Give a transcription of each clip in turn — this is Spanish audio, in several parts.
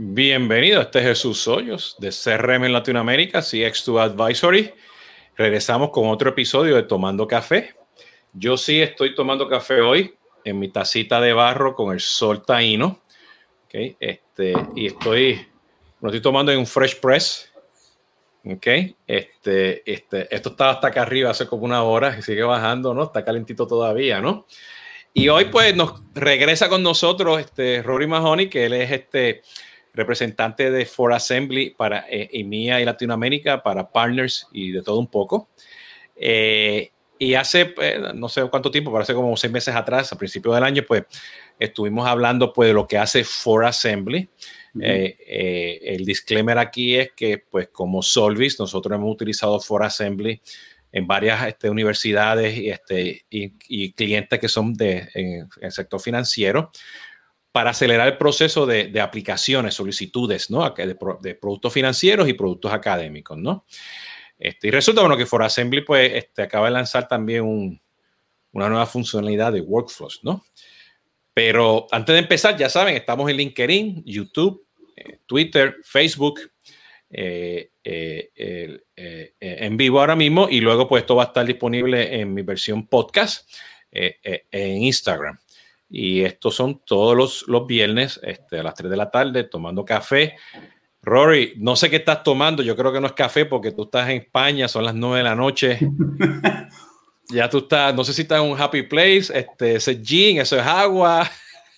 Bienvenido, este es Jesús Hoyos de CRM en Latinoamérica, CX2 Advisory. Regresamos con otro episodio de Tomando Café. Yo sí estoy tomando café hoy en mi tacita de barro con el sol taíno. Okay, este, y estoy, lo estoy tomando en un Fresh Press. Okay, este, este, esto estaba hasta acá arriba hace como una hora y sigue bajando, ¿no? Está calentito todavía, ¿no? Y hoy pues nos regresa con nosotros este Rory Mahoney, que él es este representante de For Assembly para eh, EMEA y Latinoamérica, para partners y de todo un poco. Eh, y hace, eh, no sé cuánto tiempo, pero hace como seis meses atrás, a principios del año, pues estuvimos hablando pues de lo que hace For Assembly. el disclaimer aquí es que, pues como Solvis, nosotros hemos utilizado For Assembly en varias este, universidades y, este, y, clientes que son de, en el sector financiero para acelerar el proceso de, aplicaciones, solicitudes, ¿no? De, productos financieros y productos académicos, ¿no? Este, y resulta, bueno, que For Assembly, pues, este, acaba de lanzar también una nueva funcionalidad de workflows, ¿no? Pero antes de empezar, ya saben, estamos en LinkedIn, YouTube, eh, Twitter, Facebook, eh, eh, en vivo ahora mismo y luego pues esto va a estar disponible en mi versión podcast en Instagram. Y estos son todos los, los viernes este, a las 3 de la tarde tomando café. Rory, no sé qué estás tomando, yo creo que no es café porque tú estás en España, son las 9 de la noche. ya tú estás, no sé si estás en un happy place, este, ese gin, eso es agua.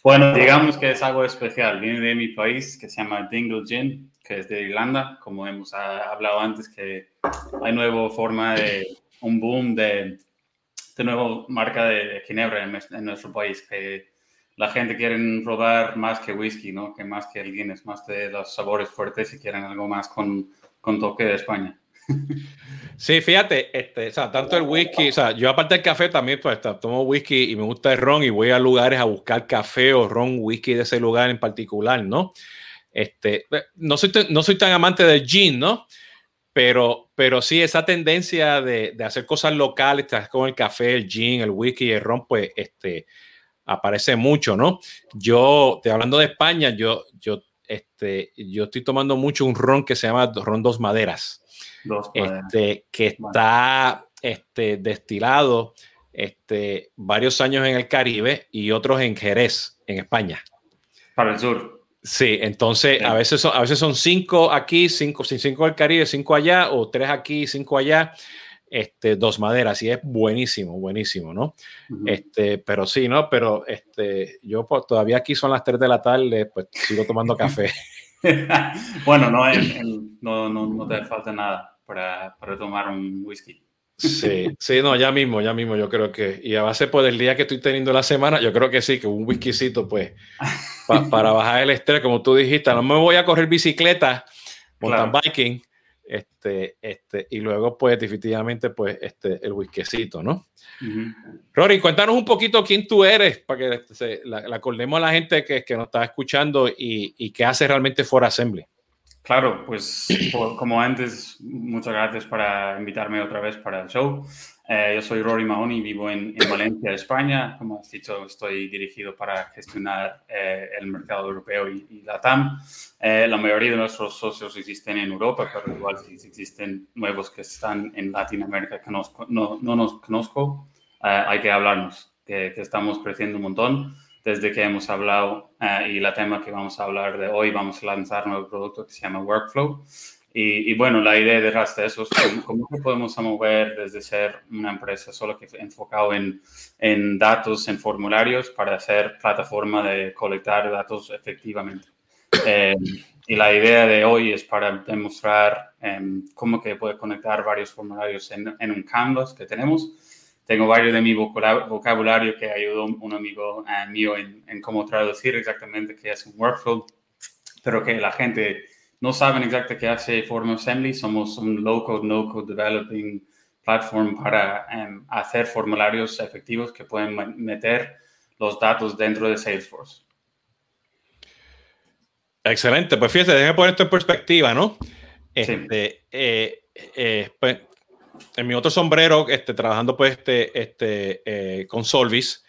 Bueno, digamos que es algo especial, viene de mi país que se llama Dingle Gin, que es de Irlanda, como hemos hablado antes, que hay nueva forma de un boom de de nuevo marca de Ginebra en, nuestro país, que la gente quiere robar más que whisky, ¿no? Que más que el Guinness, más de los sabores fuertes y quieren algo más con, con toque de España. Sí, fíjate, este, o sea, tanto el whisky, o sea, yo aparte del café también pues, tomo whisky y me gusta el ron y voy a lugares a buscar café o ron, whisky de ese lugar en particular, ¿no? Este, no soy, no soy tan amante del gin, ¿no? Pero, pero sí, esa tendencia de, de hacer cosas locales, como el café, el gin, el whisky, el ron, pues este, aparece mucho, ¿no? Yo, te hablando de España, yo, yo, este, yo estoy tomando mucho un ron que se llama ron dos maderas, dos Este, que está este, destilado este, varios años en el Caribe y otros en Jerez, en España. Para el sur. Sí, entonces a veces son, a veces son cinco aquí, cinco, cinco del Caribe, cinco allá, o tres aquí, cinco allá, este, dos maderas, y es buenísimo, buenísimo, ¿no? Este, pero sí, ¿no? Pero este, yo pues, todavía aquí son las tres de la tarde, pues sigo tomando café. bueno, no, no, no, no, te falta nada para, para tomar un whisky. Sí, sí, no, ya mismo, ya mismo, yo creo que, y a base pues del día que estoy teniendo la semana, yo creo que sí, que un whiskycito, pues, para bajar el estrés, como tú dijiste, no me voy a correr bicicleta, mountain biking, este, este, y luego, pues, definitivamente, pues, este, el whiskycito, ¿no? Rory, cuéntanos un poquito quién tú eres, para que se, la, acordemos a la gente que, que nos está escuchando y, y qué hace realmente For Assembly. Claro, pues como antes, muchas gracias para invitarme otra vez para el show. Eh, yo soy Rory Mahoney, vivo en, Valencia, España. Como has dicho, estoy dirigido para gestionar eh, el mercado europeo y, la TAM. Eh, la mayoría de nuestros socios existen en Europa, pero igual si existen nuevos que están en Latinoamérica que no, no, nos conozco, hay que hablarnos, que estamos creciendo un montón desde que hemos hablado eh, y la tema que vamos a hablar de hoy, vamos a lanzar un nuevo producto que se llama Workflow. Y, bueno, la idea detrás de eso es cómo, podemos mover desde ser una empresa solo que enfocado en, en datos, en formularios, para ser plataforma de colectar datos efectivamente. Eh, y la idea de hoy es para demostrar em, cómo que puede conectar varios formularios en, en un canvas que tenemos tengo varios de mi vocabulario que ayudó un amigo eh, mío en, en, cómo traducir exactamente qué es un workflow, pero que la gente no sabe exactamente qué hace Form Assembly. Somos un low-code, no-code developing platform para em, hacer formularios efectivos que pueden meter los datos dentro de Salesforce. Excelente, pues fíjate, déjame poner esto en perspectiva, ¿no? Este, eh, eh, pues en mi otro sombrero, este, trabajando pues este, este, eh, con Solvis,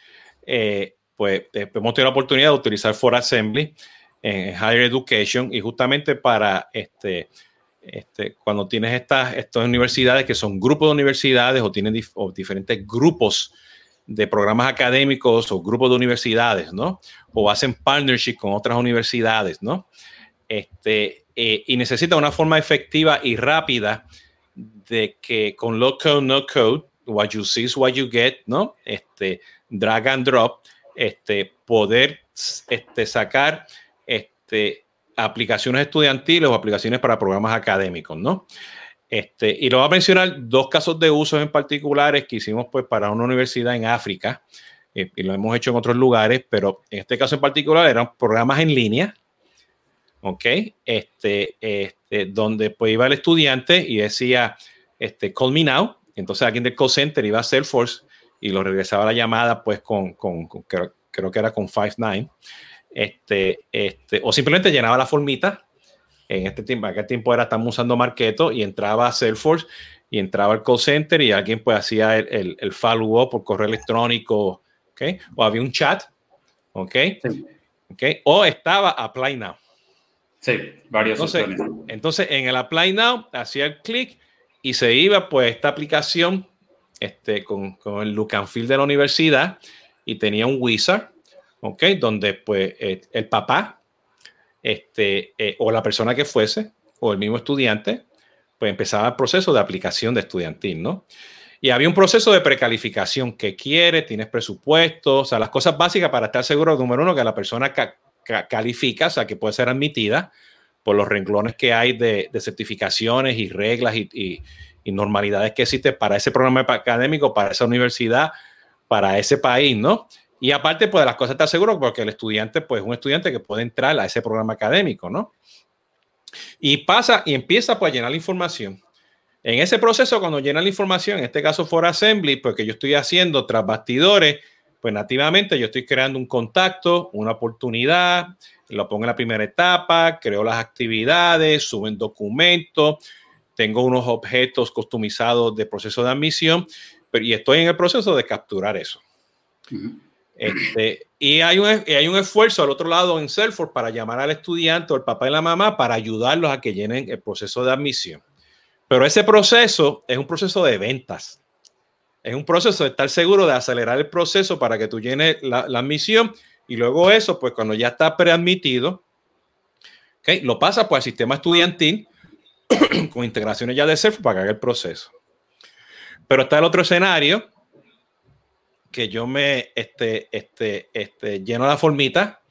eh, pues, eh, hemos tenido la oportunidad de utilizar For Assembly en Higher Education y justamente para este, este, cuando tienes estas, estas universidades que son grupos de universidades o tienen diferentes grupos de programas académicos o grupos de universidades, ¿no? O hacen partnership con otras universidades, ¿no? Este, eh, y necesita una forma efectiva y rápida de que con low code, no code, what you see is what you get, ¿no? Este, drag and drop, este, poder este, sacar este, aplicaciones estudiantiles o aplicaciones para programas académicos, ¿no? Este, y lo voy a mencionar dos casos de uso en particulares que hicimos pues para una universidad en África eh, y lo hemos hecho en otros lugares, pero en este caso en particular eran programas en línea, ¿ok? Este, este, donde pues iba el estudiante y decía, este, call me now, entonces alguien del call center iba a Salesforce y lo regresaba la llamada pues con, con, creo, creo, que era con Five9, este, este, o simplemente llenaba la formita en este tiempo, en aquel tiempo era, estamos usando Marketo y entraba a Salesforce y entraba al call center y alguien pues hacía el, el, follow-up por correo electrónico, ¿ok? O había un chat, ¿ok? ¿ok? O estaba Apply Now. Sí, varias entonces, Entonces, en el Apply Now, hacía el clic y se iba pues esta aplicación este, con, con el look and feel de la universidad y tenía un wizard, ¿ok? Donde pues el, el papá este, eh, o la persona que fuese, o el mismo estudiante, pues empezaba el proceso de aplicación de estudiantil, ¿no? Y había un proceso de precalificación que quiere, tienes presupuesto, o sea, las cosas básicas para estar seguro, número uno, que la persona califica, o sea, que puede ser admitida por los renglones que hay de, certificaciones y reglas y, y, normalidades que existen para ese programa académico, para esa universidad, para ese país, ¿no? Y aparte, pues las cosas está seguro porque el estudiante, pues es un estudiante que puede entrar a ese programa académico, ¿no? Y pasa y empieza pues a llenar la información. En ese proceso, cuando llena la información, en este caso for assembly, pues que yo estoy haciendo tras bastidores, pues nativamente yo estoy creando un contacto, una oportunidad, lo pongo en la primera etapa, creo las actividades, suben documentos, tengo unos objetos customizados de proceso de admisión, pero, y estoy en el proceso de capturar eso. Este, y hay un, hay un esfuerzo al otro lado en Salesforce para llamar al estudiante o el papá y la mamá para ayudarlos a que llenen el proceso de admisión. Pero ese proceso es un proceso de ventas. Es un proceso de estar seguro de acelerar el proceso para que tú llenes la, admisión y luego eso, pues cuando ya está preadmitido, okay, lo pasa pues al sistema estudiantil con integraciones ya de Salesforce para que haga el proceso. Pero está el otro escenario que yo me este, este, este, lleno la formita,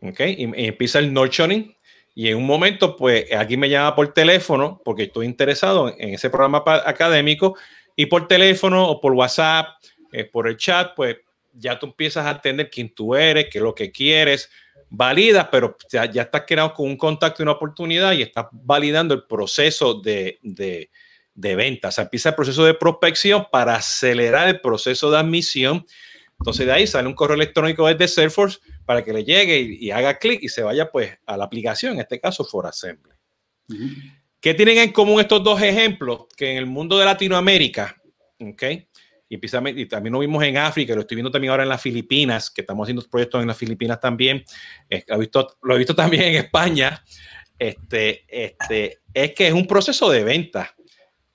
¿ok? Y, empieza el nurturing. Y en un momento, pues aquí me llama por teléfono porque estoy interesado en, ese programa académico y por teléfono o por WhatsApp, eh, por el chat, pues ya tú empiezas a entender quién tú eres, qué es lo que quieres, validas, pero ya, ya estás creando con un contacto y una oportunidad y estás validando el proceso de, de, de venta. O sea, empieza el proceso de prospección para acelerar el proceso de admisión. Entonces de ahí sale un correo electrónico desde Salesforce para que le llegue y, haga clic y se vaya pues a la aplicación, en este caso For Assembly. ¿Qué tienen en común estos dos ejemplos? Que en el mundo de Latinoamérica, ¿ok? Y, y también lo vimos en África, lo estoy viendo también ahora en las Filipinas, que estamos haciendo proyectos en las Filipinas también, lo, he visto, lo he visto también en España, este, este, es que es un proceso de venta.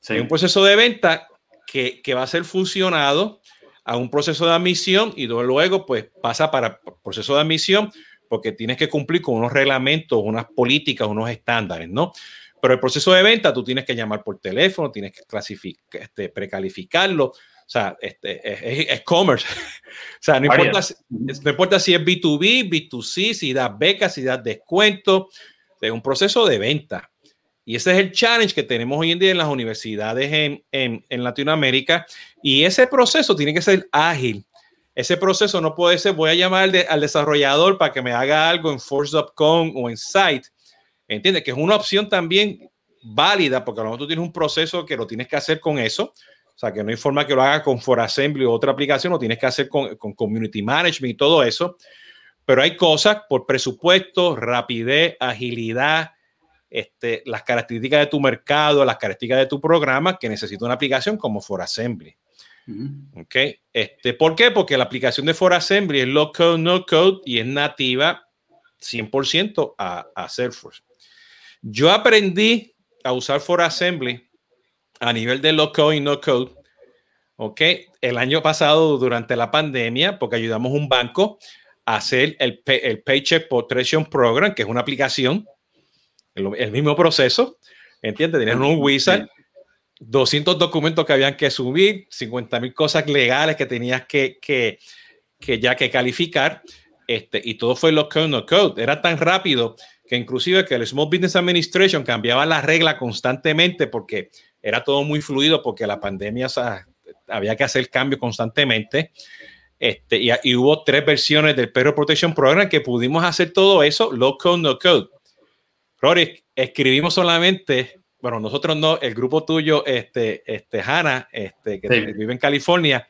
Hay un proceso de venta que, que, va a ser fusionado a un proceso de admisión y luego pues pasa para proceso de admisión porque tienes que cumplir con unos reglamentos, unas políticas, unos estándares, ¿no? Pero el proceso de venta tú tienes que llamar por teléfono, tienes que clasificar, este, precalificarlo, o sea, este, es, commerce. o sea, no importa, no importa, si es B2B, B2C, si das becas, si das descuento, es un proceso de venta. Y ese es el challenge que tenemos hoy en día en las universidades en, en, en Latinoamérica. Y ese proceso tiene que ser ágil. Ese proceso no puede ser, voy a llamar al, al desarrollador para que me haga algo en Force.com o en Site. ¿Entiendes? Que es una opción también válida, porque a lo mejor tú tienes un proceso que lo tienes que hacer con eso. O sea, que no hay forma que lo haga con ForAssembly o otra aplicación, lo tienes que hacer con, con Community Management y todo eso. Pero hay cosas por presupuesto, rapidez, agilidad, este, las características de tu mercado, las características de tu programa que necesita una aplicación como ForAssembly. Okay. Este, ¿Por qué? Porque la aplicación de ForAssembly es low code, no code y es nativa 100% a, a Salesforce. Yo aprendí a usar For Assembly a nivel de low code y no code. Ok, el año pasado durante la pandemia, porque ayudamos a un banco a hacer el, el Paycheck Protection Program, que es una aplicación, el, mismo proceso, ¿entiendes? Tenían un wizard, 200 documentos que habían que subir, 50 mil cosas legales que tenías que, que, que ya que calificar, este, y todo fue low code, no code. Era tan rápido que inclusive que el Small Business Administration cambiaba la regla constantemente porque era todo muy fluido porque la pandemia había que hacer cambios constantemente. Este, y, hubo tres versiones del Payroll Protection Program que pudimos hacer todo eso, low code, no code. Rory, escribimos solamente, bueno, nosotros no, el grupo tuyo, este, este Hannah, este, que vive en California,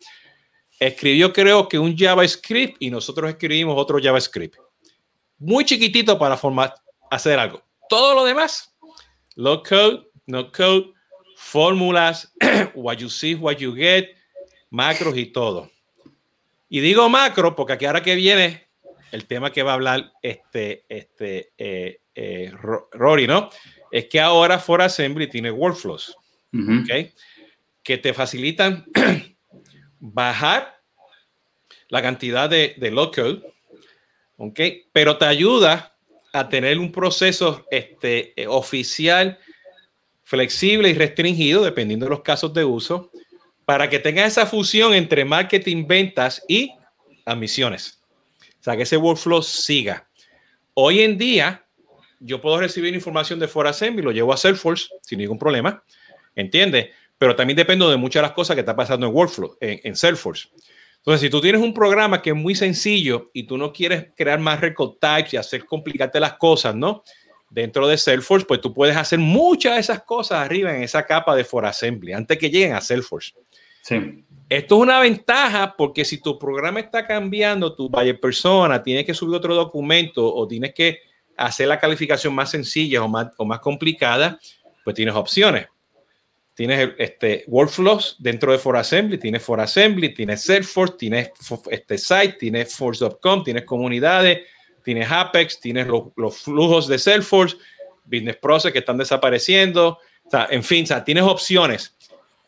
escribió creo que un JavaScript y nosotros escribimos otro JavaScript. Muy chiquitito para formar, hacer algo. Todo lo demás, low code, no code, fórmulas, what you see, what you get, macros y todo. Y digo macro porque aquí ahora que viene el tema que va a hablar este, este eh, eh, Rory, ¿no? Es que ahora For Assembly tiene workflows, Que te facilitan bajar la cantidad de, code, ¿ok? Pero te ayuda a tener un proceso este, eh, oficial, flexible y restringido, dependiendo de los casos de uso, para que tenga esa fusión entre marketing, ventas y admisiones. O sea, que ese workflow siga. Hoy en día, yo puedo recibir información de ForAssembly, lo llevo a Salesforce sin ningún problema, ¿entiendes? Pero también dependo de muchas de las cosas que está pasando en Workflow, en, en Salesforce. Entonces, si tú tienes un programa que es muy sencillo y tú no quieres crear más record types y hacer complicarte las cosas, ¿no? Dentro de Salesforce, pues tú puedes hacer muchas de esas cosas arriba en esa capa de For Assembly antes que lleguen a Salesforce. Sí. Esto es una ventaja porque si tu programa está cambiando, tu buyer persona, tienes que subir otro documento o tienes que hacer la calificación más sencilla o más, o más complicada, pues tienes opciones tienes este, workflows dentro de ForAssembly, tienes ForAssembly, tienes Salesforce, tienes este site, tienes Force.com, tienes comunidades, tienes Apex, tienes los, flujos de Salesforce, Business Process que están desapareciendo, o sea, en fin, o sea, tienes opciones.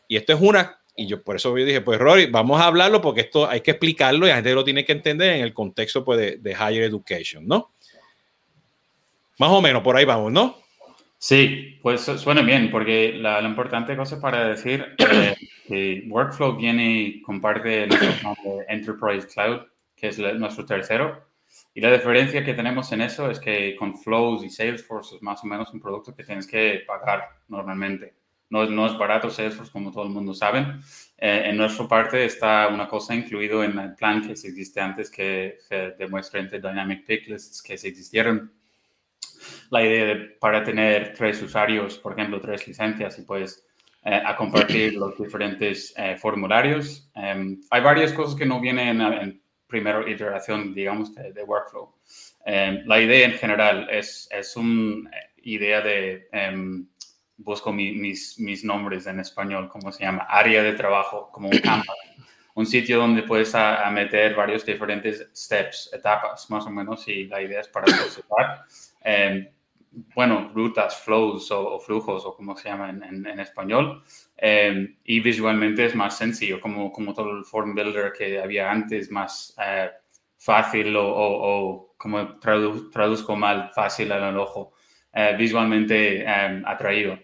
Y esto es una, y yo por eso yo dije, pues Rory, vamos a hablarlo porque esto hay que explicarlo y la gente lo tiene que entender en el contexto pues, de, de higher education, ¿no? Más o menos, por ahí vamos, ¿no? Sí, pues suena bien, porque la, importante cosa para decir eh, que Workflow viene y comparte nuestro Enterprise Cloud, que es nuestro tercero. Y la diferencia que tenemos en eso es que con Flows y Salesforce es más o menos un producto que tienes que pagar normalmente. No no es barato Salesforce, como todo el mundo sabe. Eh, en nuestra parte está una cosa incluido en el plan que se existe antes que se demuestra entre Dynamic Picklists que se existieron la idea de, para tener tres usuarios, por ejemplo, tres licencias y pues eh, a compartir los diferentes eh, formularios. Em, hay varias cosas que no vienen en, primera iteración, digamos, de, workflow. Em, la idea en general es, es una idea de, em, busco mis, mis nombres en español, ¿cómo se llama? Área de trabajo, como un campo. un sitio donde puedes a, meter varios diferentes steps, etapas, más o menos, y la idea es para procesar eh, bueno, rutas, flows o, flujos o como se llama en, en, español. Eh, y visualmente es más sencillo, como, como todo el form builder que había antes, más eh, fácil o, o, como traduzco mal, fácil al ojo, visualmente atraído.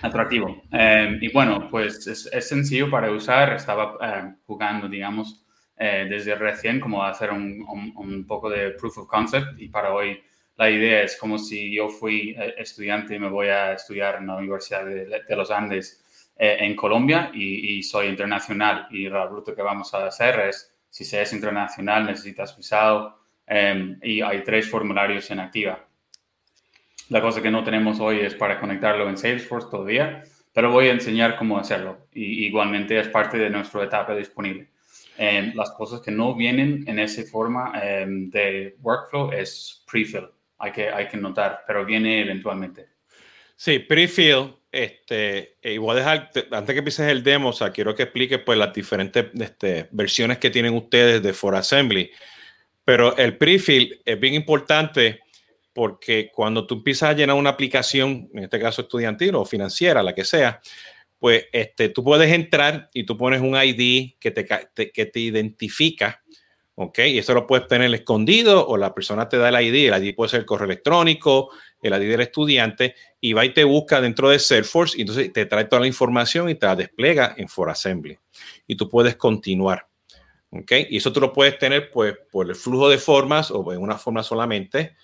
Atractivo. y bueno, pues es, es, sencillo para usar. Estaba jugando, digamos, desde recién, como hacer un, un, un poco de proof of concept y para hoy la idea es como si yo fui eh, estudiante y me voy a estudiar en la Universidad de, los Andes eh, en Colombia y, soy internacional y la ruta que vamos a hacer es, si se es internacional, necesitas visado em, y hay tres formularios en activa. La cosa que no tenemos hoy es para conectarlo en Salesforce todavía, pero voy a enseñar cómo hacerlo y igualmente es parte de nuestra etapa disponible. Em, las cosas que no vienen en esa forma em, de workflow es prefill hay que, hay que notar, pero viene eventualmente. Sí, prefill, este, e igual dejar, antes que empieces el demo, o quiero que expliques pues las diferentes este, versiones que tienen ustedes de For Assembly, Pero el prefill es bien importante porque cuando tú empiezas a llenar una aplicación, en este caso estudiantil o financiera, la que sea, pues este, tú puedes entrar y tú pones un ID que te, que te identifica, ¿ok? Y eso lo puedes tener escondido o la persona te da el ID, el ID puede ser el correo electrónico, el ID del estudiante, y va y te busca dentro de Salesforce y entonces te trae toda la información y te la despliega en ForAssembly. Y tú puedes continuar. ¿ok? Y eso tú lo puedes tener pues por el flujo de formas o en una forma solamente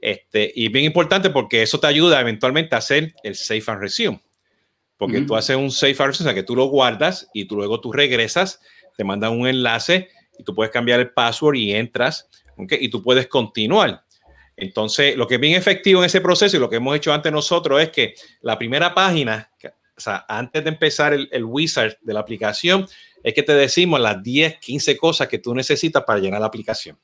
este, y bien importante porque eso te ayuda eventualmente a hacer el Safe and Resume. Porque tú haces un Safe and Resume, o sea, que tú lo guardas y tú luego tú regresas, te mandan un enlace y tú puedes cambiar el password y entras, ¿okay? y tú puedes continuar. Entonces, lo que es bien efectivo en ese proceso y lo que hemos hecho antes nosotros es que la primera página, o sea, antes de empezar el, el wizard de la aplicación, es que te decimos las 10, 15 cosas que tú necesitas para llenar la aplicación.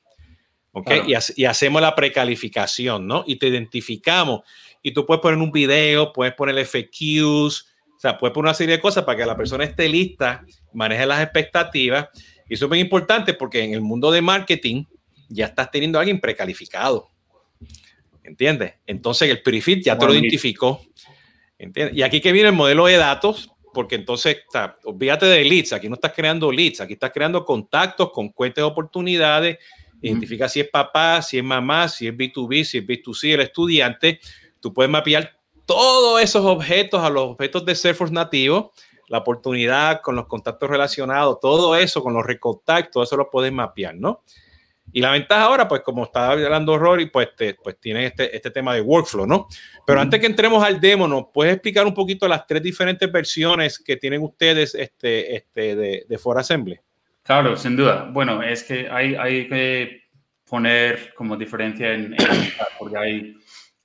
Y, hacemos la precalificación, ¿no? Y te identificamos. Y tú puedes poner un video, puedes poner FQs, o sea, puedes poner una serie de cosas para que la persona esté lista, maneje las expectativas. Y eso es muy importante porque en el mundo de marketing ya estás teniendo a alguien precalificado. ¿Entiendes? Entonces el prefit ya te lo identificó. ¿Entiendes? Y aquí que viene el modelo de datos, porque entonces, olvídate de leads, aquí no estás creando leads, aquí estás creando contactos con cuentas de oportunidades identifica si es papá, si es mamá, si es B2B, si es B2C, el estudiante. Tú puedes mapear todos esos objetos a los objetos de Salesforce nativo, la oportunidad con los contactos relacionados, todo eso con los recontactos, eso lo puedes mapear, ¿no? Y la ventaja ahora, pues como estaba hablando Rory, pues, pues tiene este, este tema de workflow, ¿no? Pero antes que entremos al demo, ¿nos puedes explicar un poquito las tres diferentes versiones que tienen ustedes este, este de, de For Assembly? Claro, sin duda. Bueno, es que hay, hay que poner como diferencia en, porque hay,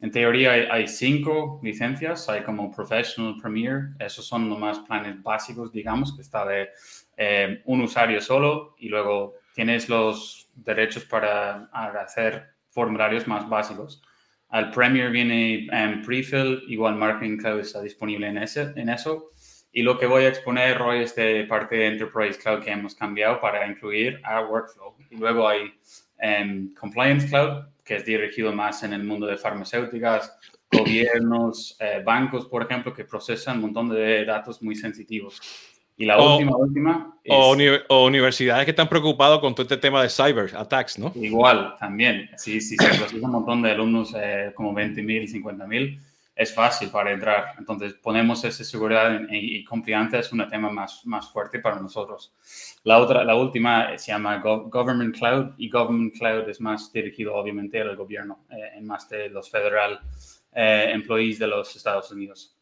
en teoría hay, cinco licencias, hay como Professional Premier, esos son los más planes básicos, digamos, que está de eh, un usuario solo y luego tienes los derechos para hacer formularios más básicos. Al Premier viene en Prefill, igual Marketing Cloud está disponible en, ese, en eso. Y lo que voy a exponer hoy es de parte de Enterprise Cloud que hemos cambiado para incluir a Workflow. Y luego hay um, Compliance Cloud, que es dirigido más en el mundo de farmacéuticas, gobiernos, eh, bancos, por ejemplo, que procesan un montón de datos muy sensitivos. Y la última, última. o, universidades que están preocupados con todo este tema de cyber attacks, ¿no? Igual, también. Sí, sí, se procesa un montón de alumnos, eh, como 20.000 y 50.000 es fácil para entrar. Entonces, ponemos esa seguridad y, confianza es un tema más, más fuerte para nosotros. La otra, la última se llama Government Cloud y Government Cloud es más dirigido obviamente al gobierno, eh, en más de los federal eh, employees de los Estados Unidos.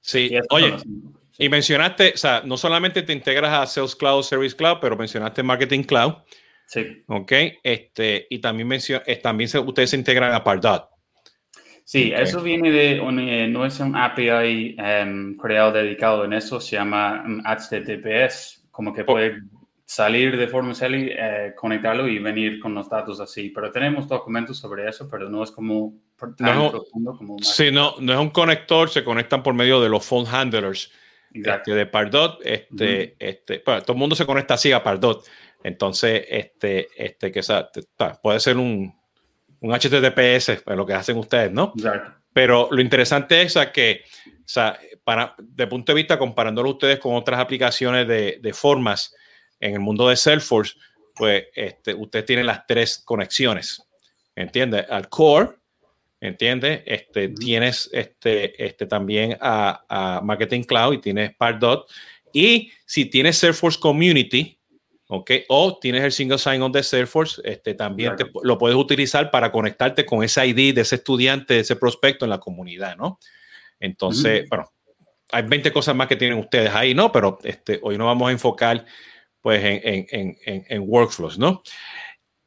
Sí, oye, y mencionaste, o sea, no solamente te integras a Sales Cloud, Service Cloud, pero mencionaste Marketing Cloud. Sí. Ok, este, y también, mencion, eh, también ustedes se integran a Pardot. Sí, eso viene de, eh, no es un API em, creado dedicado en eso, se llama um, HTTPS, como que oh. puede salir de forma eh, conectarlo y venir con los datos así. Pero tenemos documentos sobre eso, pero no es como tan no, profundo como... Sí, no, no es un conector, se conectan por medio de los phone handlers este, de Pardot. Este, este, todo el mundo se conecta así a Pardot. Entonces, este, este, que puede ser un, un HTTPS, lo que hacen ustedes, ¿no? Pero lo interesante es que, o sea, para, de punto de vista, comparándolo ustedes con otras aplicaciones de, de formas en el mundo de Salesforce, pues este, usted tiene las tres conexiones, ¿entiendes? Al core, ¿entiendes? Este, Tienes este, este, también a, a Marketing Cloud y tienes Pardot. Y si tienes Salesforce Community, ¿ok? O tienes el single sign-on de Salesforce, este, también lo puedes utilizar para conectarte con ese ID de ese estudiante, de ese prospecto en la comunidad, ¿no? Entonces, bueno, hay 20 cosas más que tienen ustedes ahí, ¿no? Pero este, hoy nos vamos a enfocar, pues, en, en, en, en workflows, ¿no?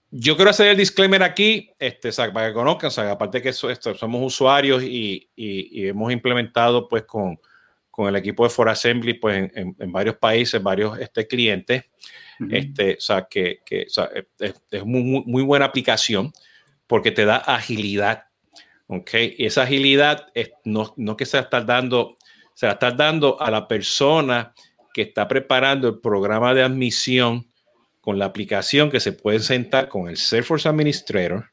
Yo quiero hacer el disclaimer aquí, este, para que conozcan, o sea, aparte que esto, somos usuarios y, y, y, hemos implementado, pues, con, con el equipo de For Assembly, pues, en, varios países, varios este, clientes este, o sea, que, que o sea, es, muy, muy, buena aplicación porque te da agilidad. ¿ok? Y esa agilidad es, no, no que se la estás dando, se la estás dando a la persona que está preparando el programa de admisión con la aplicación que se puede sentar con el Salesforce Administrator,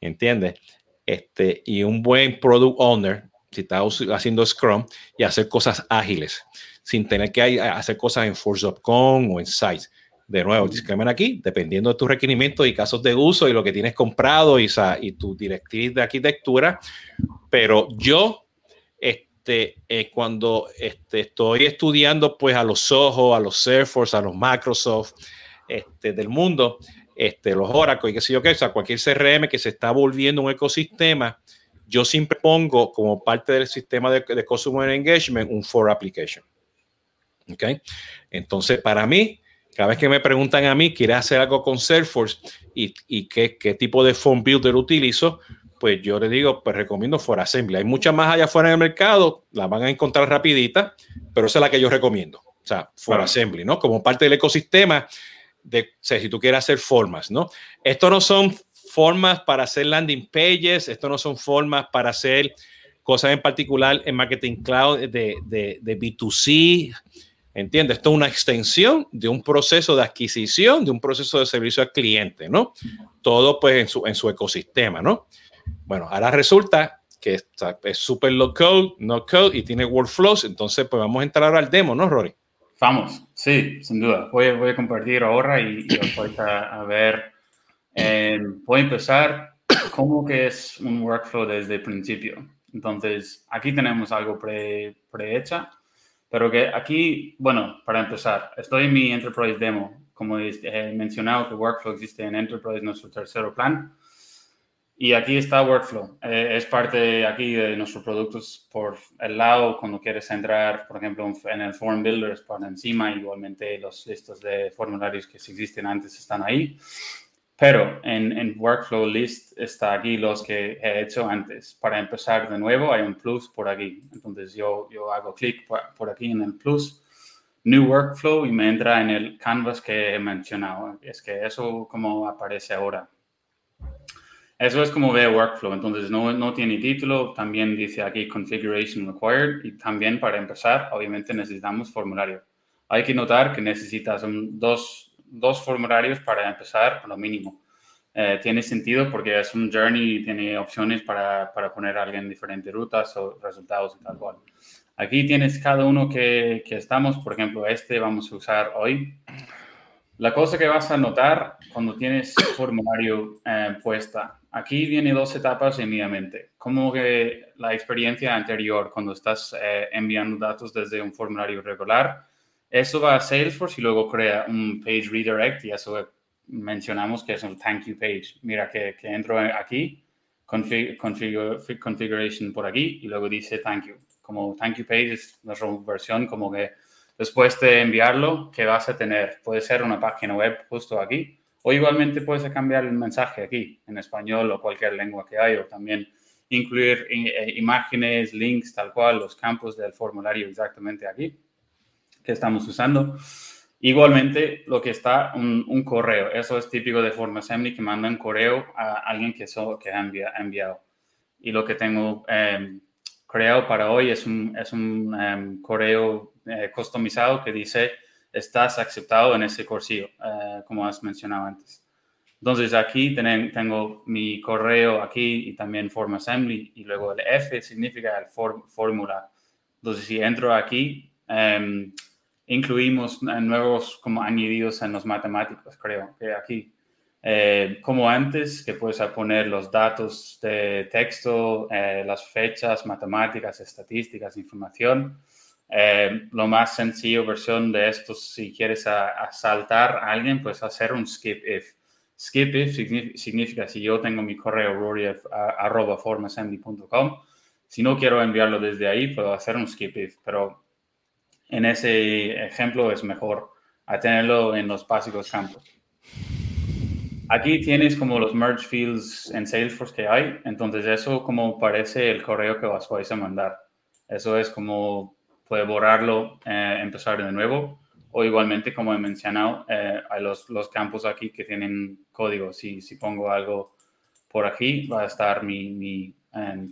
¿entiendes? Este, y un buen Product Owner, si está haciendo Scrum, y hacer cosas ágiles, sin tener que hacer cosas en Force.com o en Sites. De nuevo, disclaimer aquí, dependiendo de tus requerimientos y casos de uso y lo que tienes comprado y, y tu directriz de arquitectura. Pero yo, este, eh, cuando este, estoy estudiando pues a los Soho, a los Salesforce, a los Microsoft este, del mundo, este, los Oracle y qué sé yo qué, o sea, cualquier CRM que se está volviendo un ecosistema, yo siempre pongo como parte del sistema de, de Customer Engagement un for application. ¿Ok? Entonces, para mí, cada vez que me preguntan a mí, ¿quieres hacer algo con Salesforce y, y qué, qué, tipo de form builder utilizo? Pues yo le digo, pues recomiendo For Assembly. Hay muchas más allá afuera en el mercado, la van a encontrar rapidita, pero esa es la que yo recomiendo. O sea, For Assembly, ¿no? Como parte del ecosistema de, o sea, si tú quieres hacer formas, ¿no? Esto no son formas para hacer landing pages, esto no son formas para hacer cosas en particular en marketing cloud de, de, de B2C, ¿Entiendes? Esto es una extensión de un proceso de adquisición, de un proceso de servicio al cliente, ¿no? Todo pues en su, en su ecosistema, ¿no? Bueno, ahora resulta que es súper low code, no code y tiene workflows, entonces pues vamos a entrar al demo, ¿no, Rory? Vamos, sí, sin duda. Voy, voy a compartir ahora y, y a, a ver. Eh, voy a empezar cómo que es un workflow desde el principio. Entonces, aquí tenemos algo pre, prehecha pero que aquí, bueno, para empezar, estoy en mi Enterprise Demo. Como he mencionado que Workflow existe en Enterprise, nuestro tercer plan. Y aquí está Workflow. Eh, es parte aquí de nuestros productos por el lado, cuando quieres entrar, por ejemplo, en el Form Builder, por encima. Igualmente, los listos de formularios que existen antes están ahí. Pero en, en, Workflow List está aquí los que he hecho antes. Para empezar de nuevo hay un plus por aquí. Entonces yo, yo hago clic por, aquí en el plus, New Workflow y me entra en el canvas que he mencionado. Es que eso como aparece ahora. Eso es como ve Workflow. Entonces no, no tiene título. También dice aquí Configuration Required. Y también para empezar, obviamente necesitamos formulario. Hay que notar que necesitas un, dos dos formularios para empezar, lo mínimo. Eh, tiene sentido porque es un journey y tiene opciones para, para, poner a alguien en diferentes rutas o resultados y tal cual. Aquí tienes cada uno que, que, estamos, por ejemplo, este vamos a usar hoy. La cosa que vas a notar cuando tienes formulario eh, puesta, aquí viene dos etapas en mi mente. Como que la experiencia anterior, cuando estás eh, enviando datos desde un formulario regular, eso va a Salesforce y luego crea un page redirect y eso mencionamos que es un thank you page. Mira que, que entro aquí, config, configuration por aquí y luego dice thank you. Como thank you page es nuestra versión como que después de enviarlo, ¿qué vas a tener? Puede ser una página web justo aquí o igualmente puedes cambiar el mensaje aquí en español o cualquier lengua que hay o también incluir eh, imágenes, links, tal cual, los campos del formulario exactamente aquí que estamos usando. Igualmente, lo que está, un, correo. Eso es típico de FormAssembly, que manda un correo a alguien que, eso, que ha enviado. Y lo que tengo em, creado para hoy es un, es un em, correo eh, customizado que dice, estás aceptado en ese cursillo, eh, como has mencionado antes. Entonces, aquí tengo mi correo aquí y también FormAssembly. Y luego el F significa el fórmula. Entonces, si entro aquí, em, incluimos nuevos como añadidos en los matemáticos, creo que aquí. Eh, como antes, que puedes poner los datos de texto, eh, las fechas, matemáticas, estadísticas, información. Eh, lo más sencillo versión de esto, si quieres asaltar a, alguien, pues hacer un skip if. Skip if significa, si yo tengo mi correo rory.formassembly.com, si no quiero enviarlo desde ahí, puedo hacer un skip if, pero en ese ejemplo es mejor a tenerlo en los básicos campos. Aquí tienes como los merge fields en Salesforce que hay, entonces eso como parece el correo que vas a mandar. Eso es como puede borrarlo, eh, empezar de nuevo, o igualmente como he mencionado, eh, hay los, los, campos aquí que tienen código. Si, si pongo algo por aquí, va a estar mi, mi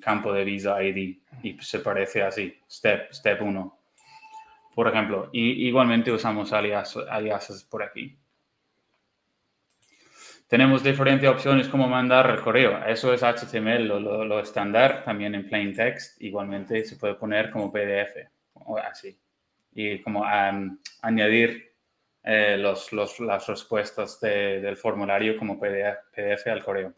campo de Visa ID y se parece así, step, step 1 por ejemplo. Y, igualmente usamos alias, aliases por aquí. tenemos diferentes opciones como mandar el correo. Eso es HTML, lo, estándar, también en plain text. Igualmente se puede poner como PDF, o así. Y como añadir eh, los, las respuestas del formulario como PDF, al correo.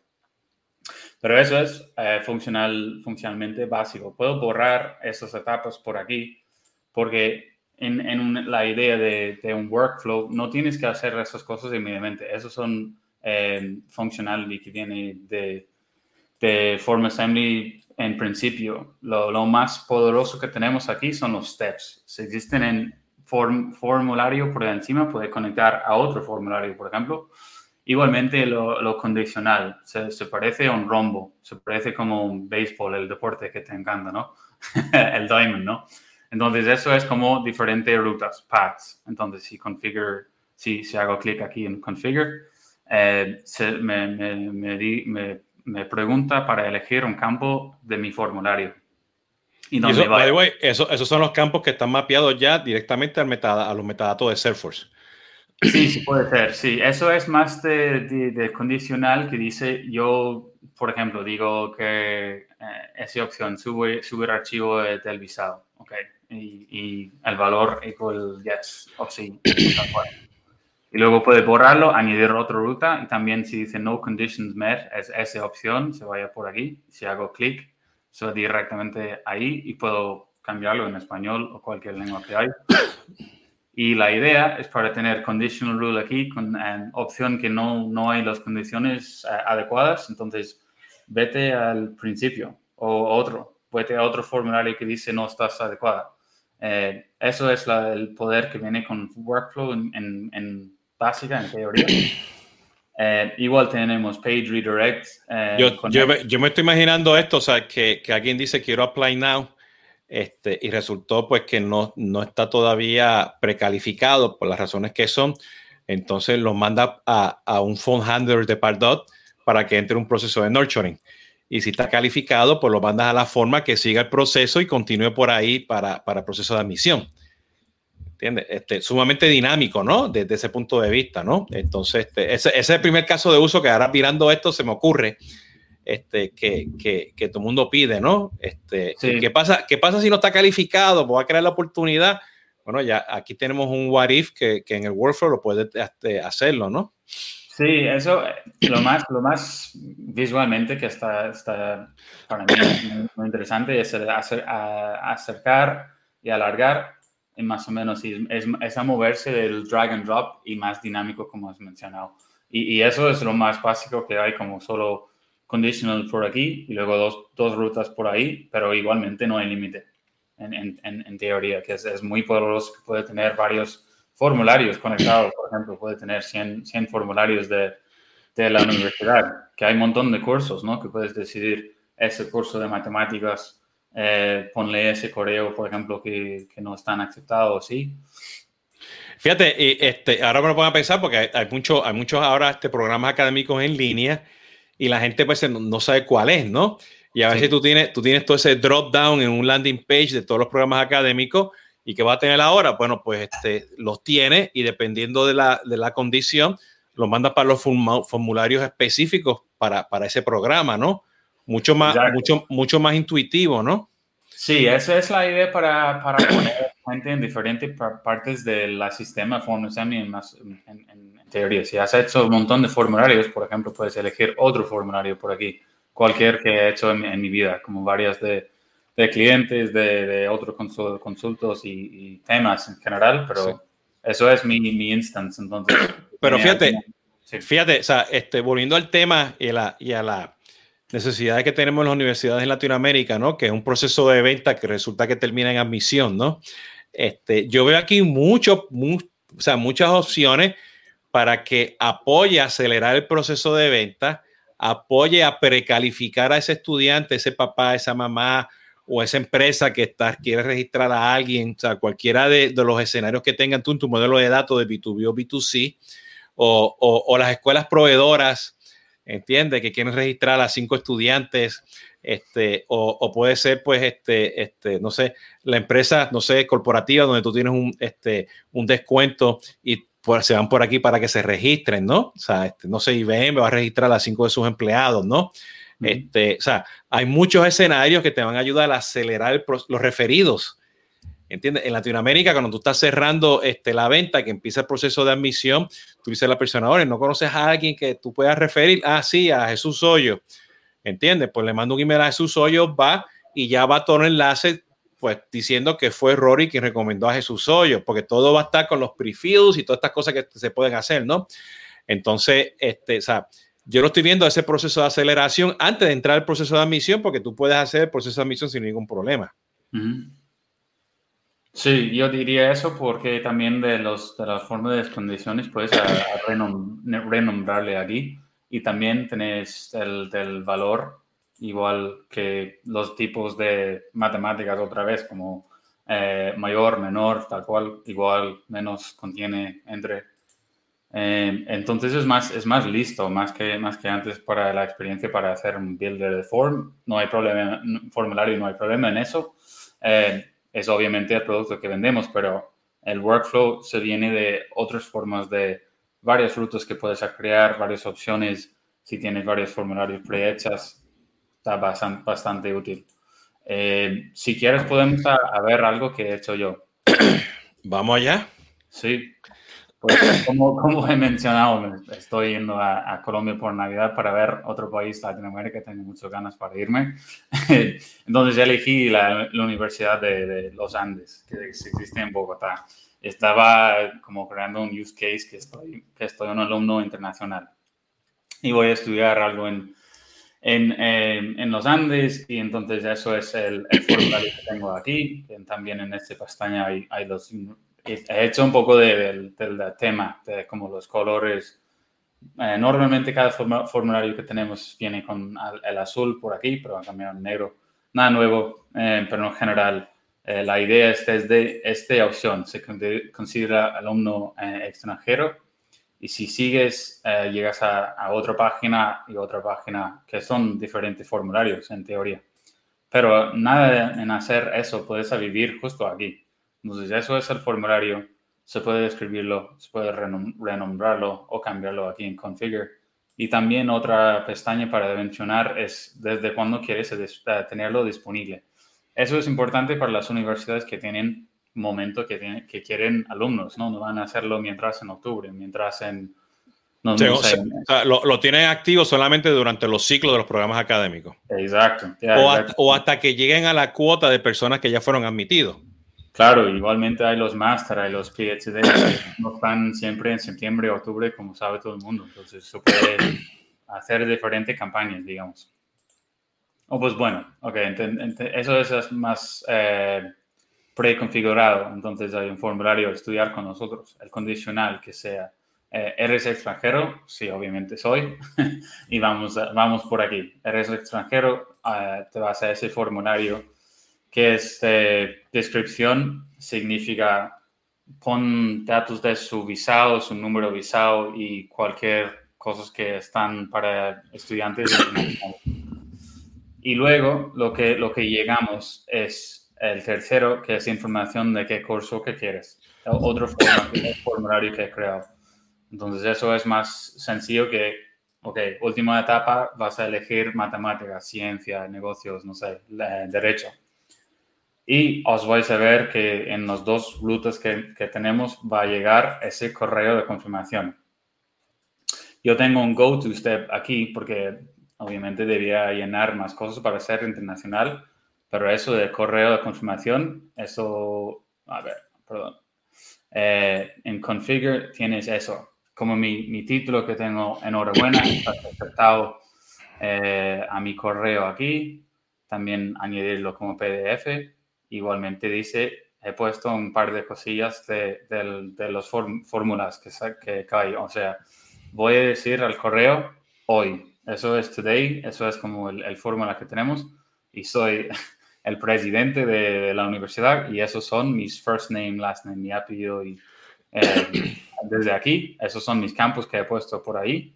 Pero eso es eh, funcional, funcionalmente básico. Puedo borrar esas etapas por aquí porque en, en la idea de, de, un workflow no tienes que hacer esas cosas inmediatamente. Esos son eh, que viene de, de Form Assembly en principio. Lo, lo, más poderoso que tenemos aquí son los steps. Si existen en form, formulario por encima, puede conectar a otro formulario, por ejemplo. Igualmente lo, lo condicional, se, se, parece a un rombo, se parece como un béisbol, el deporte que te encanta, ¿no? el diamond, ¿no? Entonces eso es como diferentes rutas, paths. Entonces si configure, si, si hago clic aquí en configure, eh, se, me, me, me, pregunta para elegir un campo de mi formulario. Y, eso, esos son los campos que están mapeados ya directamente al a los metadatos de Salesforce. Sí, sí puede ser, sí. Eso es más de, de, condicional que dice yo, por ejemplo, digo que eh, esa opción, sube, subir archivo del visado, ok, y, y el valor igual yes o sí. Y luego puede borrarlo, añadir otra ruta y también si dice no conditions met, es esa opción, se vaya por aquí. Si hago clic, va directamente ahí y puedo cambiarlo en español o cualquier lengua que hay. Y la idea es para tener conditional rule aquí con eh, opción que no, no hay las condiciones eh, adecuadas, entonces vete al principio o otro, vete a otro formulario que dice no estás adecuada. Eh, eso es el poder que viene con Workflow en, en básica en teoría. Eh, igual tenemos page redirect. Eh, yo, yo, me, yo, me, estoy imaginando esto, o sea, que, que, alguien dice quiero apply now este, y resultó pues que no, no está todavía precalificado por las razones que son. Entonces lo manda a, a un phone handler de Pardot para que entre un proceso de nurturing. Y si está calificado, pues lo mandas a la forma que siga el proceso y continúe por ahí para, para el proceso de admisión. Este, sumamente dinámico, ¿no? Desde ese punto de vista, ¿no? Entonces, este, ese, es el primer caso de uso que ahora mirando esto se me ocurre, este, que, que, que todo el mundo pide, ¿no? Este, ¿qué, pasa, ¿Qué pasa si no está calificado? Pues va a crear la oportunidad. Bueno, ya aquí tenemos un what if que, que en el workflow lo puede este, hacerlo, ¿no? Sí, eso, lo más, lo más visualmente que está, está para mí muy, interesante es hacer, acercar y alargar más o menos es, es, a moverse del drag and drop y más dinámico como has mencionado. Y, y, eso es lo más básico que hay, como solo conditional por aquí y luego dos, dos rutas por ahí, pero igualmente no hay límite en, en, en, teoría, que es, es, muy poderoso, que puede tener varios formularios conectados, por ejemplo, puede tener 100, 100 formularios de, de la universidad, que hay un montón de cursos, ¿no? Que puedes decidir ese curso de matemáticas eh, ponle ese correo, por ejemplo, que, que no están aceptados, ¿sí? Fíjate, y este, ahora me lo pongo a pensar porque hay, hay muchos hay muchos ahora este, programas académicos en línea y la gente pues no, sabe cuál es, ¿no? Y a veces tú, tienes, tú tienes todo ese drop down en un landing page de todos los programas académicos y que va a tener ahora, bueno, pues este, los tiene y dependiendo de la, de la condición, los manda para los formularios específicos para, para ese programa, ¿no? mucho más, mucho, mucho más intuitivo, ¿no? Sí, esa es la idea para, para poner gente en diferentes partes del sistema Form Assembly en, en, en, teoría. Si has hecho un montón de formularios, por ejemplo, puedes elegir otro formulario por aquí, cualquier que he hecho en, mi vida, como varias de, de clientes, de, de otros consultos y, temas en general, pero eso es mi, mi instance. Entonces, pero fíjate, fíjate, o sea, este, volviendo al tema y la, y a la necesidades que tenemos en las universidades en Latinoamérica, ¿no? Que es un proceso de venta que resulta que termina en admisión, ¿no? Este, yo veo aquí mucho, o sea, muchas opciones para que apoye a acelerar el proceso de venta, apoye a precalificar a ese estudiante, ese papá, esa mamá o esa empresa que está, quiere registrar a alguien, o sea, cualquiera de, los escenarios que tengan tú en tu modelo de datos de B2B o B2C, o, o, o las escuelas proveedoras entiende que quieren registrar a cinco estudiantes, este, o, puede ser, pues, este, este, no sé, la empresa, no sé, corporativa, donde tú tienes un, este, un descuento y pues, se van por aquí para que se registren, ¿no? O sea, este, no sé, IBM va a registrar a cinco de sus empleados, ¿no? Este, o sea, hay muchos escenarios que te van a ayudar a acelerar los referidos. ¿Entiendes? En Latinoamérica, cuando tú estás cerrando este, la venta, que empieza el proceso de admisión, tú dices la persona, oye, no conoces a alguien que tú puedas referir, ah, sí, a Jesús Hoyo. ¿Entiendes? Pues le mando un email a Jesús Hoyo, va y ya va todo el enlace, pues diciendo que fue Rory quien recomendó a Jesús Hoyo, porque todo va a estar con los prefills y todas estas cosas que se pueden hacer, ¿no? Entonces, este, o sea, yo lo estoy viendo ese proceso de aceleración antes de entrar al proceso de admisión, porque tú puedes hacer el proceso de admisión sin ningún problema. Sí, yo diría eso porque también de, los, de las formas de condiciones puedes renombrarle aquí y también tenés el del valor igual que los tipos de matemáticas otra vez como eh, mayor, menor, tal cual, igual, menos contiene entre eh, entonces es más, es más listo, más que, más que antes para la experiencia para hacer un builder de form. No hay problema, formulario, no hay problema en eso. Eh, es obviamente el producto que vendemos, pero el workflow se viene de otras formas de varios frutos que puedes crear, varias opciones. Si tienes varios formularios prehechas, está bastante, bastante útil. Eh, si quieres, podemos a ver algo que he hecho yo. Vamos allá. Sí. Pues, como, como, he mencionado, estoy yendo a, Colombia por Navidad para ver otro país, Latinoamérica, tengo muchas ganas para irme. Entonces elegí la, la Universidad de, de, los Andes, que existe en Bogotá. Estaba como creando un use case que estoy, que estoy un alumno internacional y voy a estudiar algo en, en, en, los Andes y entonces eso es el, el formulario que tengo aquí. También en este pestaña hay, hay los he hecho un poco del tema, como los colores. Eh, normalmente cada formulario que tenemos viene con el azul por aquí, pero también el negro. Nada nuevo, eh, pero en general eh, la idea es desde esta opción. Se considera alumno extranjero y si sigues, llegas a, a, otra página y otra página que son diferentes formularios en teoría. Pero nada en hacer eso, puedes vivir justo aquí. Entonces, eso es el formulario. Se puede describirlo, se puede renombrarlo o cambiarlo aquí en Configure. Y también otra pestaña para mencionar es desde cuándo quieres tenerlo disponible. Eso es importante para las universidades que tienen momento que, que quieren alumnos, ¿no? No van a hacerlo mientras en octubre, mientras en... No, o sea, lo, lo, tienen activo solamente durante los ciclos de los programas académicos. Exacto. o, Hasta, o, hasta, que lleguen a la cuota de personas que ya fueron admitidos. Claro, igualmente hay los máster, hay los PhD, no están siempre en septiembre, octubre, como sabe todo el mundo. Entonces, se puede hacer diferentes campañas, digamos. Oh, pues bueno, ok, eso es más eh, preconfigurado. Entonces hay un formulario estudiar con nosotros, el condicional que sea. Eh, ¿Eres extranjero? Sí, obviamente soy. y vamos, vamos por aquí. ¿Eres extranjero? Eh, te vas a ese formulario que es eh, descripción, significa pon datos de su visado, su número de visado y cualquier cosas que están para estudiantes. y luego lo que, lo que llegamos es el tercero, que es información de qué curso que quieres. Otro formulario que he creado. Entonces eso es más sencillo que, ok, última etapa, vas a elegir matemáticas, ciencia, negocios, no sé, derecho y os vais a ver que en los dos rutas que, que, tenemos va a llegar ese correo de confirmación. Yo tengo un go-to-step aquí porque obviamente debía llenar más cosas para ser internacional, pero eso de correo de confirmación, eso, a ver, perdón. Eh, en Configure tienes eso, como mi, mi título que tengo, enhorabuena, está aceptado eh, a mi correo aquí, también añadirlo como PDF igualmente dice, he puesto un par de cosillas de, de, las fórmulas que, que caen. O sea, voy a decir al correo hoy. Eso es today, eso es como el, fórmula que tenemos. Y soy el presidente de, la universidad y esos son mis first name, last name, mi apellido. Y eh, desde aquí, esos son mis campos que he puesto por ahí.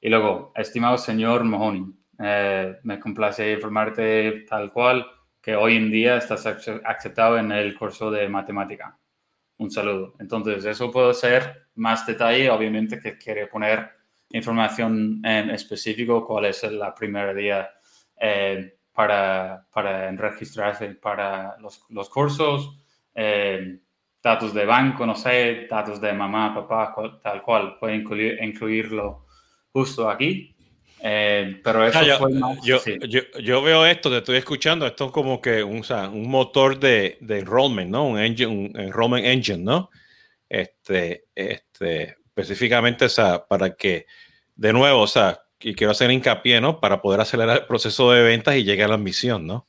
Y luego, estimado señor Mahoney, eh, me complace informarte tal cual que hoy en día estás aceptado en el curso de matemática. Un saludo. Entonces, eso puede ser más detalle, obviamente que quiere poner información en específico, cuál es la primera día eh, para, para registrarse para los, los cursos, eh, datos de banco, no sé, datos de mamá, papá, tal cual, puede incluir, incluirlo justo aquí. Eh, pero eso yo, fue yo, yo, veo esto, te estoy escuchando, esto es como que un, o sea, un motor de, de, enrollment, ¿no? Un, engine, un enrollment engine, ¿no? Este, este, específicamente, o sea, para que, de nuevo, o sea, y quiero hacer hincapié, ¿no? Para poder acelerar el proceso de ventas y llegar a la ambición, ¿no?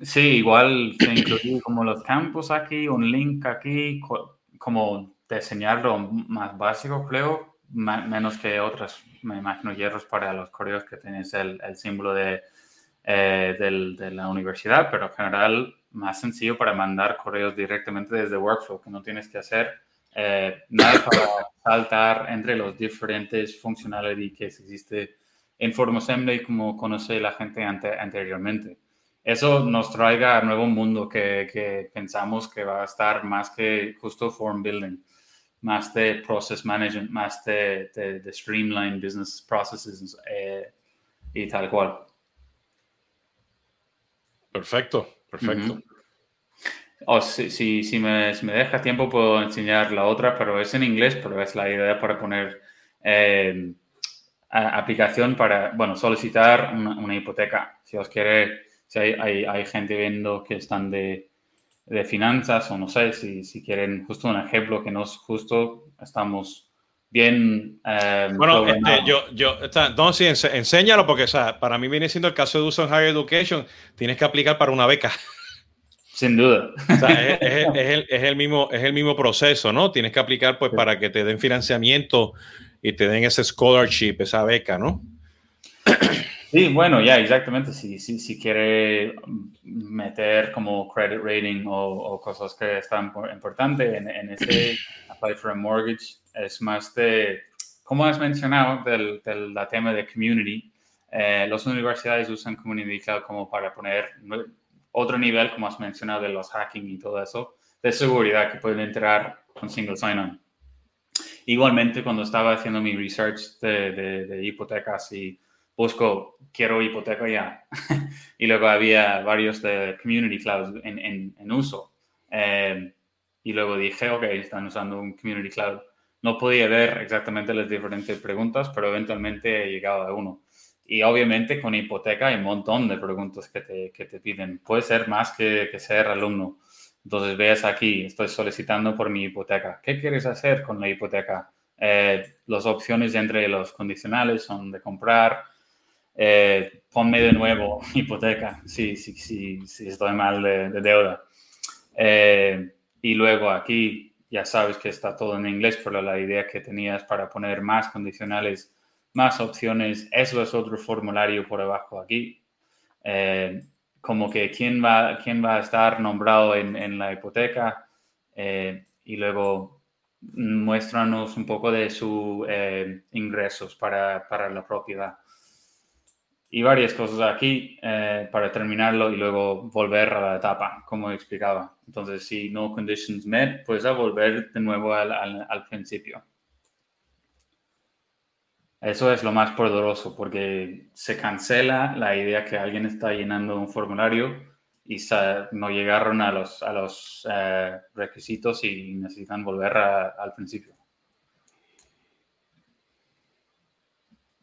Sí, igual se incluye como los campos aquí, un link aquí, como diseñarlo más básico, creo, menos que otras, me imagino, hierros para los correos que tienes el, el símbolo de, eh, del, de la universidad, pero en general más sencillo para mandar correos directamente desde Workflow, que no tienes que hacer eh, nada para saltar entre los diferentes funcionalidades que existe en FormAssembly como conoce la gente anteriormente. Eso nos traiga a nuevo mundo que, que, pensamos que va a estar más que justo form building, más de process management, más de, de, streamline business processes eh, y tal cual. Perfecto, perfecto. O si, si, si, me, si, me, deja tiempo puedo enseñar la otra, pero es en inglés, pero es la idea para poner eh, aplicación para, bueno, solicitar una, hipoteca. Si os quiere, si hay, hay, hay gente viendo que están de, de, finanzas o no sé, si, si quieren justo un ejemplo que no es justo, estamos bien. Eh, bueno, este, yo, yo, está, no, sí, enséñalo porque o sea, para mí viene siendo el caso de uso en Higher Education, tienes que aplicar para una beca. Sin duda. es, el, mismo, es el mismo proceso, ¿no? Tienes que aplicar pues para que te den financiamiento y te den ese scholarship, esa beca, ¿no? Sí, bueno, ya, exactamente. Si, si, si quiere meter como credit rating o, cosas que están importantes en, en, ese Apply for a Mortgage, es más de, como has mencionado, del, del tema de community. Eh, las universidades usan Community Cloud como para poner otro nivel, como has mencionado, de los hacking y todo eso, de seguridad que pueden entrar con single sign-on. Igualmente, cuando estaba haciendo mi research de, hipotecas y busco, quiero hipoteca ya, y luego había varios de Community Cloud en, en, uso. Eh, y luego dije, ok, están usando un Community Cloud. No podía ver exactamente las diferentes preguntas, pero eventualmente he llegado a uno. Y obviamente con hipoteca hay un montón de preguntas que te, que te piden. Puede ser más que, que, ser alumno. Entonces ves aquí, estoy solicitando por mi hipoteca. ¿Qué quieres hacer con la hipoteca? Eh, las opciones entre los condicionales son de comprar, eh, ponme de nuevo hipoteca si, si, si, si estoy mal de, deuda. Eh, y luego aquí ya sabes que está todo en inglés, pero la idea que tenías para poner más condicionales más opciones. Eso es otro formulario por abajo aquí. Eh, como que quién va, quién va a estar nombrado en, la hipoteca eh, y luego muéstranos un poco de sus eh, ingresos para, para, la propiedad. Y varias cosas aquí para terminarlo y luego volver a la etapa, como explicaba. Entonces, si no conditions met, pues a volver de nuevo al, al principio. Eso es lo más poderoso porque se cancela la idea que alguien está llenando un formulario y no llegaron a los, a los eh, requisitos y necesitan volver al principio.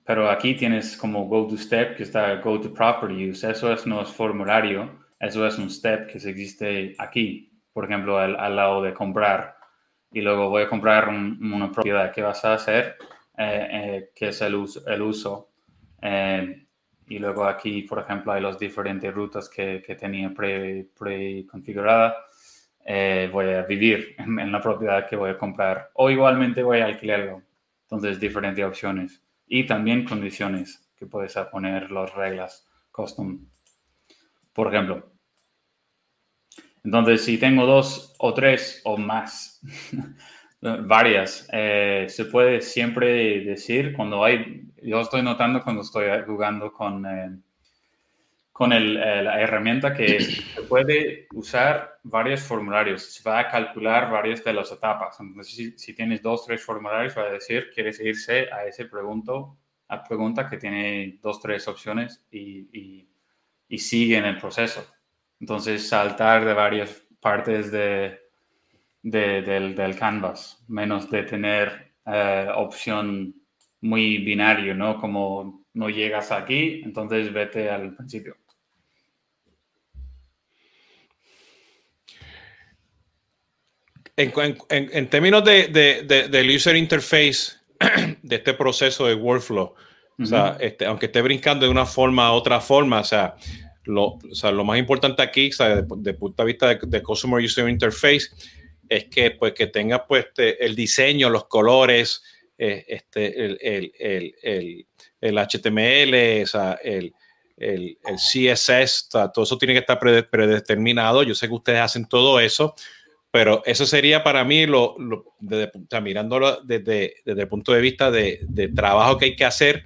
Pero aquí tienes como go to step que está go to property use. Eso es, no es formulario, eso es un step que existe aquí. Por ejemplo, al, lado de comprar. Y luego voy a comprar una propiedad. ¿Qué vas a hacer? Eh, eh, que es el uso. El uso. Eh, y luego aquí, por ejemplo, hay las diferentes rutas que, que tenía preconfigurada. Pre voy a vivir en, la propiedad que voy a comprar o igualmente voy a alquilarlo. Entonces, diferentes opciones. Y también condiciones que puedes poner las reglas custom. Por ejemplo, entonces, si tengo dos o tres o más Varias. Eh, se puede siempre decir cuando hay, yo estoy notando cuando estoy jugando con, eh, con el, la herramienta que se puede usar varios formularios. Se va a calcular varias de las etapas. Entonces, si, tienes dos, tres formularios, va a decir, quieres irse a ese pregunto, a pregunta que tiene dos, tres opciones y, y, sigue en el proceso. Entonces, saltar de varias partes de, del, del, canvas, menos de tener eh, opción muy binario, ¿no? Como no llegas aquí, entonces vete al principio. En, términos de, del user interface de este proceso de workflow, o sea, este, aunque esté brincando de una forma a otra forma, o sea, lo, lo más importante aquí, o sea, de, punto de vista de, Customer User Interface, es que, pues, que tenga pues, este, el diseño, los colores, eh, este, el, el, el, el, HTML, o sea, el, el, CSS, todo eso tiene que estar predeterminado. Yo sé que ustedes hacen todo eso, pero eso sería para mí, lo, desde, mirándolo desde, desde, el punto de vista de, de trabajo que hay que hacer,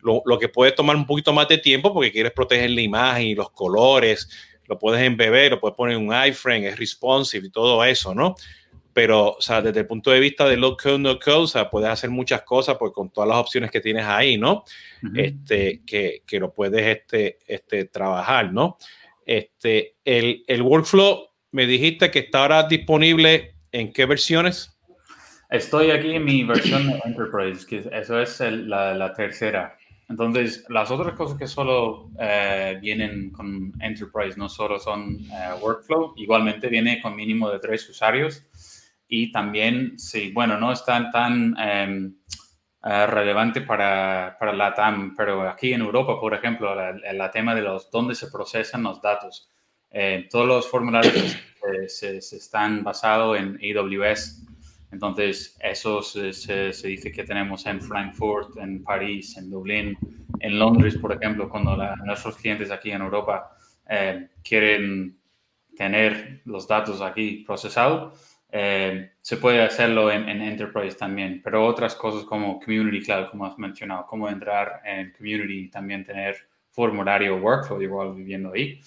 lo, lo, que puede tomar un poquito más de tiempo porque quieres proteger la imagen y los colores, lo puedes embeber, lo puedes poner en un iframe, es responsive y todo eso, ¿no? Pero, o sea, desde el punto de vista de low code, no code, o sea, puedes hacer muchas cosas pues, con todas las opciones que tienes ahí, ¿no? este, que, que, lo puedes este, este, trabajar, ¿no? Este, el, el workflow me dijiste que está ahora disponible en qué versiones? Estoy aquí en mi versión de Enterprise, que eso es la, tercera. Entonces, las otras cosas que solo eh, vienen con Enterprise no solo son eh, Workflow, igualmente viene con mínimo de tres usuarios y también, sí, bueno, no están tan em, eh, relevante para, para la TAM, pero aquí en Europa, por ejemplo, el tema de los dónde se procesan los datos. Eh, todos los formularios se, están basados en AWS. Entonces, eso se, dice que tenemos en Frankfurt, en París, en Dublín, en Londres, por ejemplo, cuando nuestros clientes aquí en Europa eh, quieren tener los datos aquí procesados, eh, se puede hacerlo en, en, Enterprise también, pero otras cosas como Community Cloud, como has mencionado, cómo entrar en Community y también tener formulario workflow igual viviendo ahí,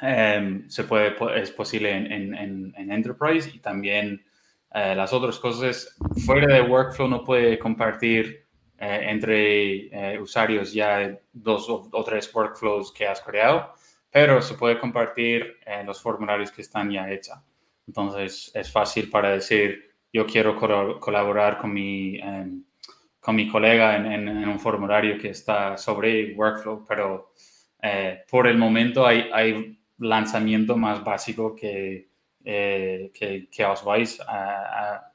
Em, se puede, es posible en, en, Enterprise y también eh, las otras cosas fuera de workflow no puede compartir eh, entre eh, usuarios ya dos o, tres workflows que has creado, pero se puede compartir los formularios que están ya hechos. Entonces es fácil para decir, yo quiero colaborar con mi, em, con mi colega en, en, un formulario que está sobre workflow, pero por el momento hay, hay lanzamiento más básico que, eh, que, os vais a,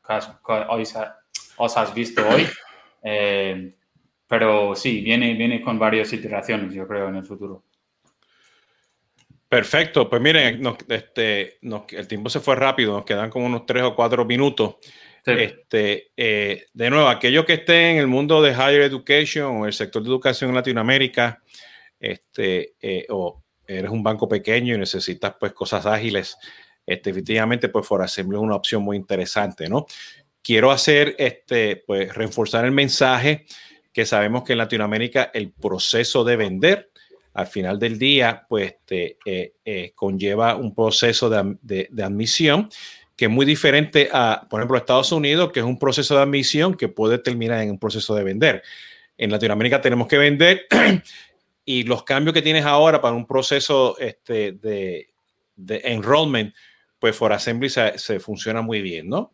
os, has visto hoy. Eh, pero sí, viene, viene con varias iteraciones, yo creo, en el futuro. Perfecto, pues miren, este, el tiempo se fue rápido, nos quedan como unos tres o cuatro minutos. Este, eh, de nuevo, aquellos que estén en el mundo de higher education o el sector de educación en Latinoamérica, este, o eres un banco pequeño y necesitas pues cosas ágiles, este, efectivamente pues ForAssembly es una opción muy interesante, ¿no? Quiero hacer, este, pues reforzar el mensaje que sabemos que en Latinoamérica el proceso de vender al final del día pues este, eh, eh, conlleva un proceso de, de, admisión que es muy diferente a, por ejemplo, Estados Unidos, que es un proceso de admisión que puede terminar en un proceso de vender. En Latinoamérica tenemos que vender y los cambios que tienes ahora para un proceso este, de, de enrollment, pues for Assembly se, funciona muy bien, ¿no?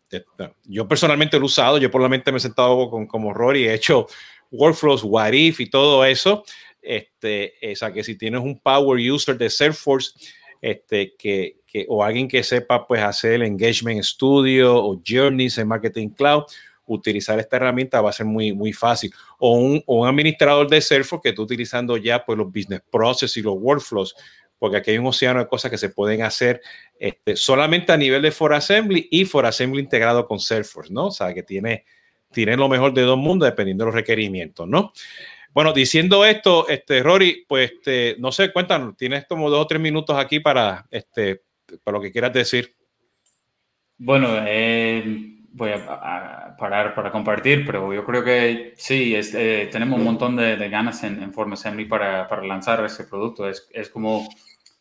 Yo personalmente lo he usado, yo probablemente me he sentado con, como Rory, he hecho workflows, what if y todo eso. Este, o sea, que si tienes un power user de Salesforce, este, que, que, o alguien que sepa pues hacer el Engagement Studio o Journeys en Marketing Cloud, utilizar esta herramienta va a ser muy, muy fácil. O un, un administrador de Salesforce que esté utilizando ya pues, los business processes y los workflows, porque aquí hay un océano de cosas que se pueden hacer este, solamente a nivel de For Assembly y For Assembly integrado con Salesforce, ¿no? O sea, que tiene, tiene lo mejor de dos mundos dependiendo de los requerimientos, ¿no? Bueno, diciendo esto, este, Rory, pues este, no sé, cuéntanos, tienes como dos o tres minutos aquí para, este, para lo que quieras decir. Bueno, eh, voy a, parar para compartir, pero yo creo que sí, eh, tenemos un montón de, ganas en, en Form Assembly para, para, lanzar este producto. Es, es, como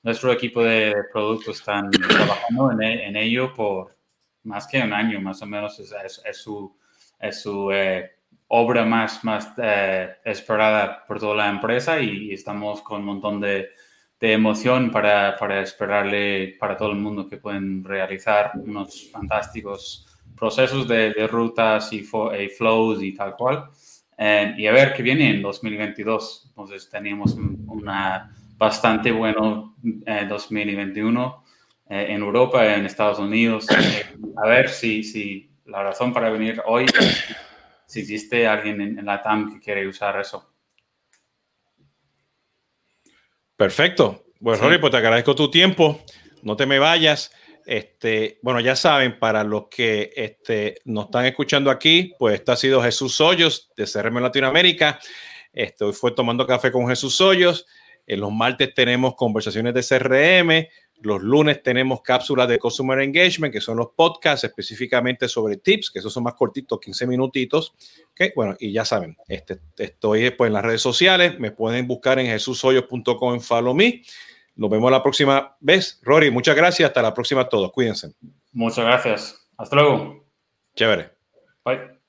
nuestro equipo de productos están trabajando en, en, ello por más que un año, más o menos. Es, es su, es su eh, obra más, más eh, esperada por toda la empresa y, estamos con un montón de, de emoción para, para esperarle para todo el mundo que pueden realizar unos fantásticos procesos de, rutas y, flows y tal cual. Eh, y a ver qué viene en 2022. Entonces teníamos una bastante bueno 2021 eh, eh, en Europa, en Estados Unidos. a ver si, si la razón para venir hoy, si existe alguien en, la TAM que quiere usar eso. Perfecto. Bueno, Rory, pues te agradezco tu tiempo. No te me vayas. Este, bueno, ya saben, para los que este, nos están escuchando aquí, pues este ha sido Jesús Hoyos de CRM Latinoamérica. Este, hoy fue tomando café con Jesús Hoyos. En los martes tenemos conversaciones de CRM. Los lunes tenemos cápsulas de Customer Engagement, que son los podcasts específicamente sobre tips, que esos son más cortitos, 15 minutitos. Okay, bueno, y ya saben, este, estoy después en las redes sociales. Me pueden buscar en jesushoyos.com en Follow Me. Nos vemos la próxima vez. Rory, muchas gracias. Hasta la próxima a todos. Cuídense. Muchas gracias. Hasta luego. Chévere. Bye.